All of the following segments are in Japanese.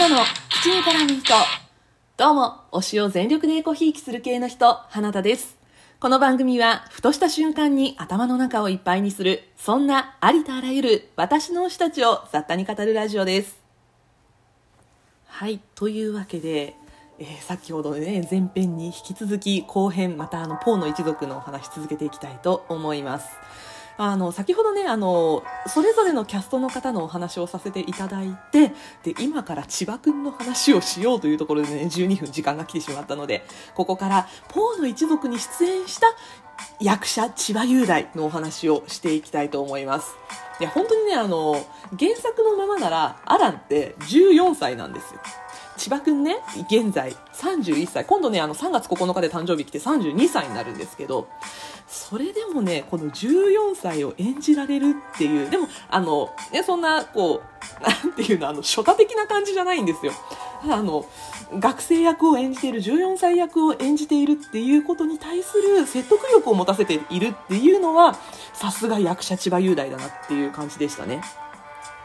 体の口に絡む人。どうも、推しを全力でエコひいきする系の人、花田です。この番組は、ふとした瞬間に頭の中をいっぱいにする、そんなありとあらゆる私の推したちを雑多に語るラジオです。はい、というわけで、えー、先ほどね、前編に引き続き後編、またあの、ポーの一族のお話続けていきたいと思います。あの先ほどねあのそれぞれのキャストの方のお話をさせていただいてで今から千葉君の話をしようというところでね12分時間が来てしまったのでここからポーの一族に出演した役者千葉雄大のお話をしていきたいと思います。で本当にねあの原作のままならアランって14歳なんですよ。千葉くんね、現在31歳。今度ね、あの3月9日で誕生日来て32歳になるんですけど、それでもね、この14歳を演じられるっていう、でも、あの、ね、そんな、こう、なんていうの、あの、初太的な感じじゃないんですよ。あの、学生役を演じている、14歳役を演じているっていうことに対する説得力を持たせているっていうのは、さすが役者千葉雄大だなっていう感じでしたね。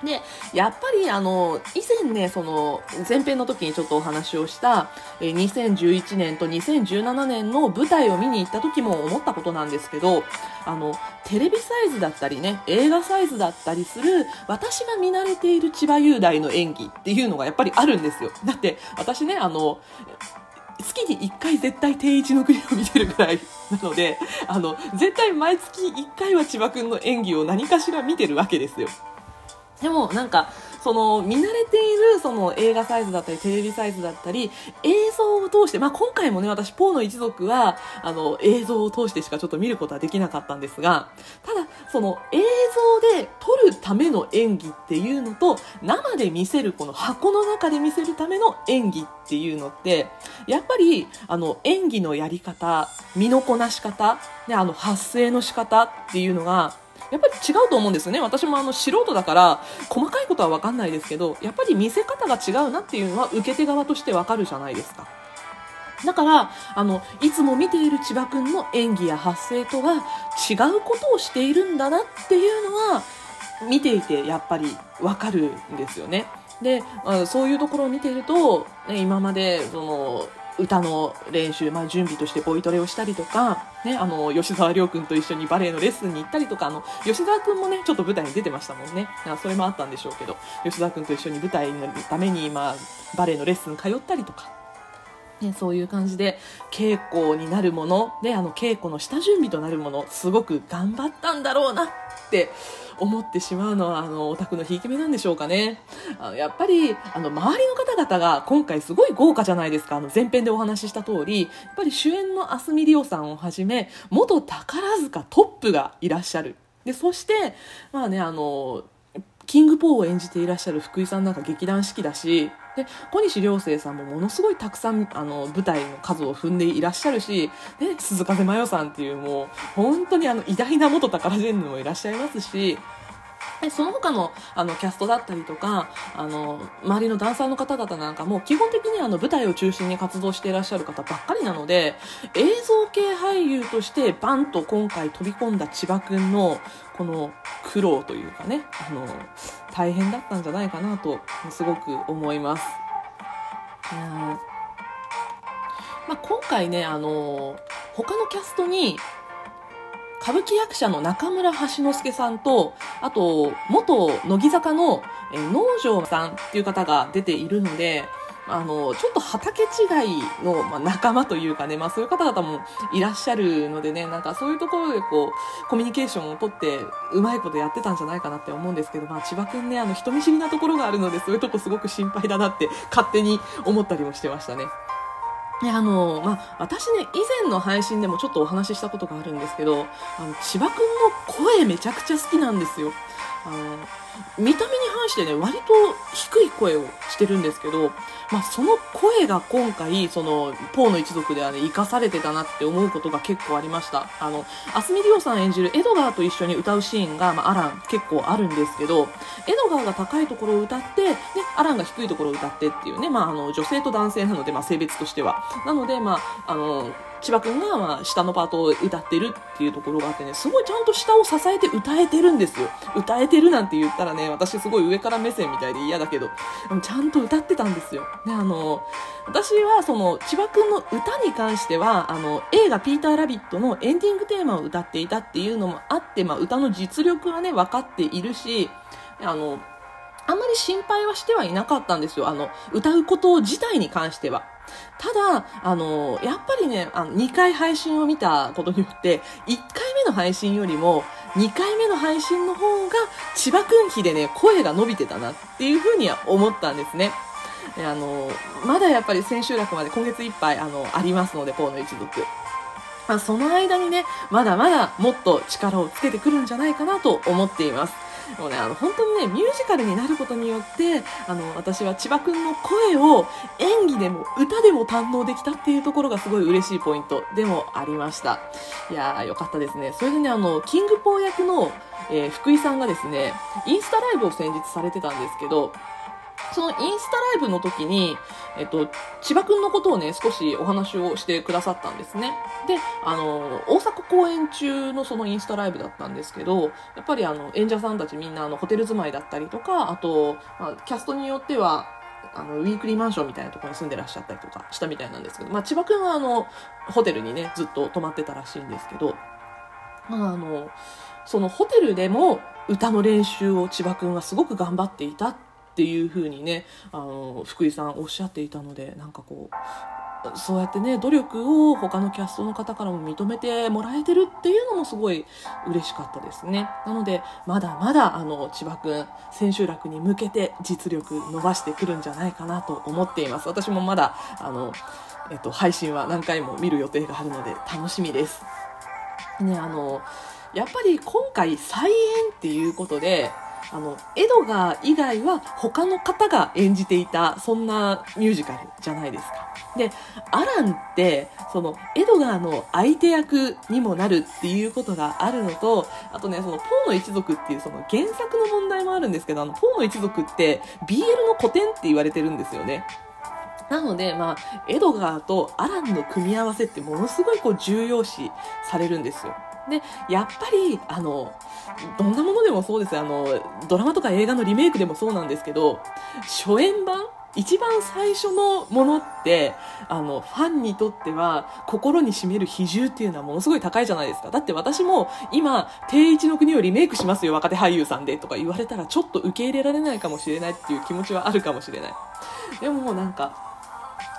で、やっぱりあの、以前ね、その、前編の時にちょっとお話をした、え2011年と2017年の舞台を見に行った時も思ったことなんですけど、あの、テレビサイズだったりね、映画サイズだったりする、私が見慣れている千葉雄大の演技っていうのがやっぱりあるんですよ。だって、私ね、あの、月に1回絶対定一の国を見てるぐらいなので、あの、絶対毎月1回は千葉くんの演技を何かしら見てるわけですよ。でもなんかその見慣れているその映画サイズだったりテレビサイズだったり映像を通して、まあ、今回もね私ポーの一族はあの映像を通してしかちょっと見ることはできなかったんですがただその映像で撮るための演技っていうのと生で見せるこの箱の中で見せるための演技っていうのってやっぱりあの演技のやり方身のこなし方であの発声の仕方っていうのがやっぱり違うと思うんですよね。私もあの素人だから、細かいことはわかんないですけど、やっぱり見せ方が違うなっていうのは受け手側としてわかるじゃないですか。だから、あの、いつも見ている千葉くんの演技や発声とは違うことをしているんだなっていうのは、見ていてやっぱりわかるんですよね。で、そういうところを見ていると、ね、今まで、その、歌の練習、まあ、準備としてボイトレをしたりとか、ね、あの吉沢亮君と一緒にバレエのレッスンに行ったりとかあの吉沢君もねちょっと舞台に出てましたもんねそれもあったんでしょうけど吉沢君と一緒に舞台のために、まあ、バレエのレッスン通ったりとか。ね、そういう感じで稽古になるものであの稽古の下準備となるものすごく頑張ったんだろうなって思ってしまうのは、あの、オタクのひいき目なんでしょうかね。あのやっぱり、あの、周りの方々が今回すごい豪華じゃないですか。あの、前編でお話しした通り、やっぱり主演の明日海りおさんをはじめ、元宝塚トップがいらっしゃる。で、そして、まあね、あの、キングポーを演じていらっしゃる福井さんなんか劇団四季だし、で、小西良生さんもものすごいたくさん、あの、舞台の数を踏んでいらっしゃるし、で、鈴風真世さんっていうもう、本当にあの、偉大な元宝ジェンヌもいらっしゃいますし、でその他のあのキャストだったりとかあの周りのダンサーの方々なんかも基本的にあの舞台を中心に活動していらっしゃる方ばっかりなので映像系俳優としてバンと今回飛び込んだ千葉くんのこの苦労というかねあの大変だったんじゃないかなとすごく思います。まあ、今回ねあの他のキャストに歌舞伎役者の中村橋之助さんと、あと、元乃木坂の、え農場さんっていう方が出ているので、あの、ちょっと畑違いの、まあ、仲間というかね、まあそういう方々もいらっしゃるのでね、なんかそういうところでこう、コミュニケーションをとって、うまいことやってたんじゃないかなって思うんですけど、まあ千葉くんね、あの人見知りなところがあるので、そういうとこすごく心配だなって勝手に思ったりもしてましたね。いやあのまあ、私ね以前の配信でもちょっとお話ししたことがあるんですけどあの千葉くんの声めちゃくちゃ好きなんですよ。見た目に反してね割と低い声をしてるんですけど、まあ、その声が今回そのポーの一族ではね生かされてたなって思うことが結構ありました。あのアスミリオさん演じるエドガーと一緒に歌うシーンが、まあ、アラン結構あるんですけどエドガーが高いところを歌ってでアランが低いところを歌ってっていうね、まあ、あの女性と男性なので、まあ、性別としては。なので、まあ、あの千葉くんが、まあ、下のパートを歌ってるっていうところがあってね、すごいちゃんと下を支えて歌えてるんですよ。歌えてるなんて言ったらね、私すごい上から目線みたいで嫌だけど、ちゃんと歌ってたんですよ。ね、あの、私はその、千葉くんの歌に関しては、あの、映画ピーターラビットのエンディングテーマを歌っていたっていうのもあって、まあ、歌の実力はね、分かっているし、あの、あんまり心配はしてはいなかったんですよ。あの、歌うこと自体に関しては。ただ、あの、やっぱりね、あの、2回配信を見たことによって、1回目の配信よりも、2回目の配信の方が、千葉くん比でね、声が伸びてたなっていうふうには思ったんですね。あの、まだやっぱり千秋楽まで今月いっぱい、あの、ありますので、河野一族。まあ、その間にね、まだまだもっと力をつけてくるんじゃないかなと思っています。もうね、あの、本当にね、ミュージカルになることによって、あの、私は千葉くんの声を演技でも歌でも堪能できたっていうところがすごい嬉しいポイントでもありました。いやー、よかったですね。それでね、あの、キングポー役の、えー、福井さんがですね、インスタライブを先日されてたんですけど、そのインスタライブの時に、えっと、千葉くんのことをね、少しお話をしてくださったんですね。で、あの、大阪公演中のそのインスタライブだったんですけど、やっぱりあの、演者さんたちみんなあの、ホテル住まいだったりとか、あと、まあ、キャストによっては、あの、ウィークリーマンションみたいなところに住んでらっしゃったりとかしたみたいなんですけど、まあ、千葉くんはあの、ホテルにね、ずっと泊まってたらしいんですけど、まあ、あの、そのホテルでも歌の練習を千葉くんはすごく頑張っていたっていうふうにねあの福井さんおっしゃっていたのでなんかこうそうやってね努力を他のキャストの方からも認めてもらえてるっていうのもすごい嬉しかったですね。なのでまだまだあの千葉くん千秋楽に向けて実力伸ばしてくるんじゃないかなと思っています。私もまだあの、えっと、配信は何回も見る予定があるので楽しみです。ねあのやっぱり今回再演っていうことであの、エドガー以外は他の方が演じていた、そんなミュージカルじゃないですか。で、アランって、その、エドガーの相手役にもなるっていうことがあるのと、あとね、その、ポーの一族っていうその原作の問題もあるんですけど、あの、ポーの一族って BL の古典って言われてるんですよね。なので、まあ、エドガーとアランの組み合わせってものすごいこう重要視されるんですよ。で、やっぱり、あの、どんなものでもそうですあの、ドラマとか映画のリメイクでもそうなんですけど、初演版一番最初のものって、あの、ファンにとっては心に占める比重っていうのはものすごい高いじゃないですか。だって私も今、定一の国をリメイクしますよ、若手俳優さんでとか言われたらちょっと受け入れられないかもしれないっていう気持ちはあるかもしれない。でももうなんか、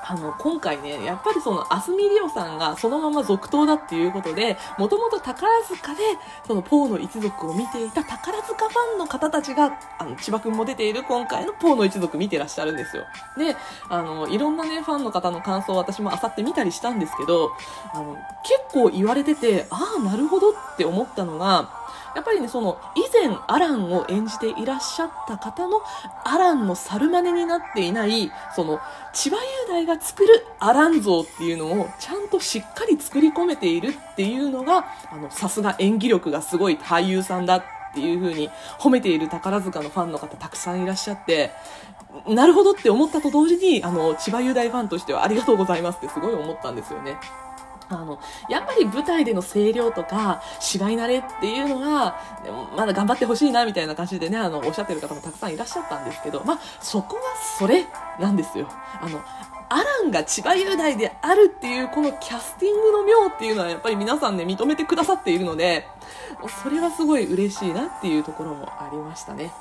あの、今回ね、やっぱりその、アスミリオさんがそのまま続投だっていうことで、もともと宝塚で、その、ポーの一族を見ていた宝塚ファンの方たちが、あの、千葉くんも出ている今回のポーの一族見てらっしゃるんですよ。で、あの、いろんなね、ファンの方の感想を私も漁ってみたりしたんですけど、あの、結構言われてて、ああ、なるほどって思ったのが、やっぱりね、その、以前アランを演じていらっしゃった方のアランの猿真似になっていない、その、千葉雄大が作るアラン像っていうのをちゃんとしっかり作り込めているっていうのが、あの、さすが演技力がすごい俳優さんだっていう風に褒めている宝塚のファンの方たくさんいらっしゃって、なるほどって思ったと同時に、あの、千葉雄大ファンとしてはありがとうございますってすごい思ったんですよね。あの、やっぱり舞台での声量とか、芝居慣れっていうのが、まだ頑張ってほしいな、みたいな感じでね、あの、おっしゃってる方もたくさんいらっしゃったんですけど、まあ、そこはそれなんですよ。あの、アランが千葉雄大であるっていう、このキャスティングの妙っていうのはやっぱり皆さんね、認めてくださっているので、それはすごい嬉しいなっていうところもありましたね。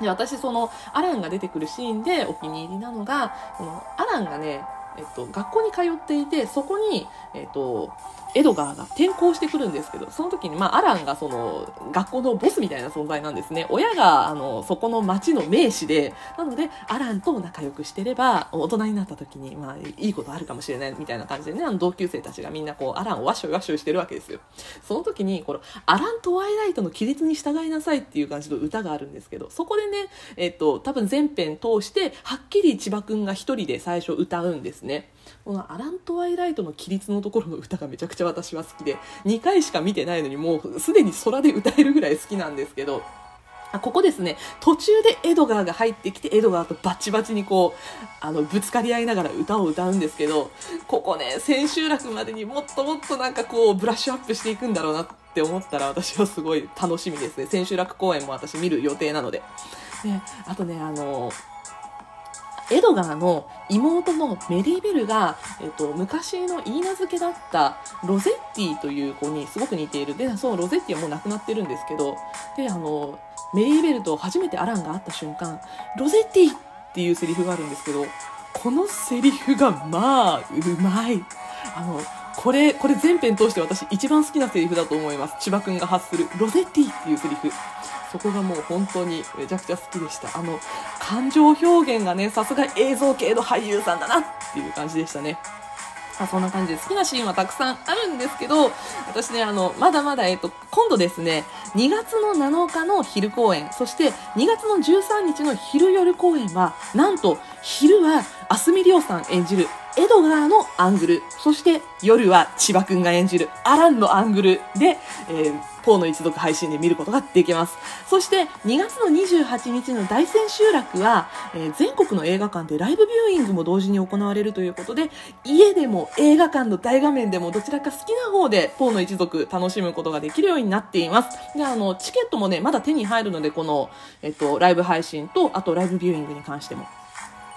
で、私その、アランが出てくるシーンでお気に入りなのが、この、アランがね、えっと、学校に通っていて、そこに、えっと、エドガーが転校してくるんですけど、その時に、まあ、アランがその、学校のボスみたいな存在なんですね。親が、あの、そこの町の名士で、なので、アランと仲良くしてれば、大人になった時に、まあ、いいことあるかもしれないみたいな感じでね、あの、同級生たちがみんなこう、アランをワッショイワッショイしてるわけですよ。その時に、この、アランとワイライトの規律に従いなさいっていう感じの歌があるんですけど、そこでね、えっと、多分全編通して、はっきり千葉くんが一人で最初歌うんですね。このアラン・トワイライトの規律のところの歌がめちゃくちゃ私は好きで2回しか見てないのにもうすでに空で歌えるぐらい好きなんですけどあここですね、途中でエドガーが入ってきて、エドガーとバチバチにこう、あの、ぶつかり合いながら歌を歌うんですけど、ここね、千秋楽までにもっともっとなんかこう、ブラッシュアップしていくんだろうなって思ったら、私はすごい楽しみですね。千秋楽公演も私見る予定なので。で、あとね、あの、エドガーの妹のメリーベルが、えっと、昔の言い名付けだったロゼッティという子にすごく似ている。で、そのロゼッティはもう亡くなってるんですけど、で、あの、メリーベルと初めてアランが会った瞬間、ロゼッティっていうセリフがあるんですけど、このセリフがまあ、うまい。あの、これ、これ全編通して私一番好きなセリフだと思います。千葉くんが発するロゼッティっていうセリフ。そこがもう本当にめちゃくちゃ好きでした。あの、感情表現がね、さすが映像系の俳優さんだなっていう感じでしたね。まあ、そんな感じで好きなシーンはたくさんあるんですけど、私ね、あの、まだまだ、えっと、今度ですね、2月の7日の昼公演、そして2月の13日の昼夜公演は、なんと、昼は、あすみりょうさん演じるエドガーのアングル、そして夜は千葉くんが演じるアランのアングルで、えー、ポーの一族配信で見ることができます。そして2月の28日の大千秋楽は、えー、全国の映画館でライブビューイングも同時に行われるということで、家でも映画館の大画面でもどちらか好きな方でポーの一族楽しむことができるようになっています。で、あの、チケットもね、まだ手に入るので、この、えっと、ライブ配信と、あとライブビューイングに関しても。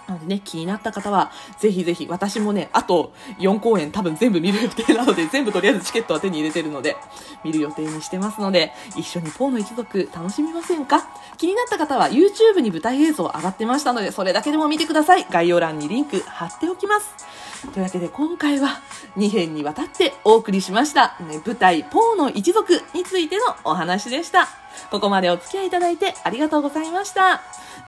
なのでね、気になった方は、ぜひぜひ、私もね、あと4公演多分全部見る予定 なので、全部とりあえずチケットは手に入れてるので、見る予定にしてますので、一緒にポーの一族楽しみませんか？気になった方は YouTube に舞台映像上がってましたので、それだけでも見てください。概要欄にリンク貼っておきます。というわけで今回は2編にわたってお送りしました、ね、舞台ポーの一族についてのお話でした。ここまでお付き合いいただいてありがとうございました。